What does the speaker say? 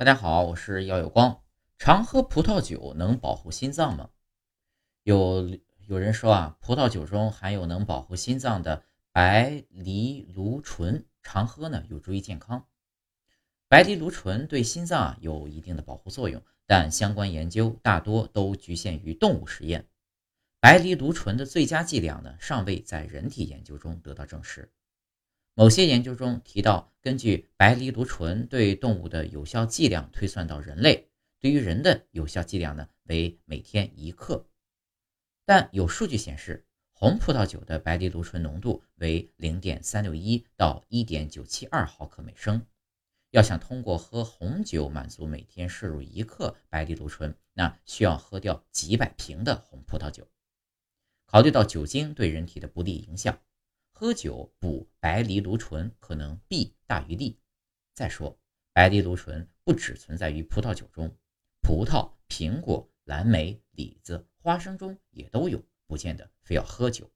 大家好，我是耀有光。常喝葡萄酒能保护心脏吗？有有人说啊，葡萄酒中含有能保护心脏的白藜芦醇，常喝呢有助于健康。白藜芦醇对心脏啊有一定的保护作用，但相关研究大多都局限于动物实验。白藜芦醇的最佳剂量呢，尚未在人体研究中得到证实。某些研究中提到，根据白藜芦醇对动物的有效剂量推算到人类，对于人的有效剂量呢为每天一克。但有数据显示，红葡萄酒的白藜芦醇浓度为零点三六一到一点九七二毫克每升。要想通过喝红酒满足每天摄入一克白藜芦醇，那需要喝掉几百瓶的红葡萄酒。考虑到酒精对人体的不利影响。喝酒补白藜芦醇可能弊大于利。再说，白藜芦醇不只存在于葡萄酒中，葡萄、苹果、蓝莓、李子、花生中也都有，不见得非要喝酒。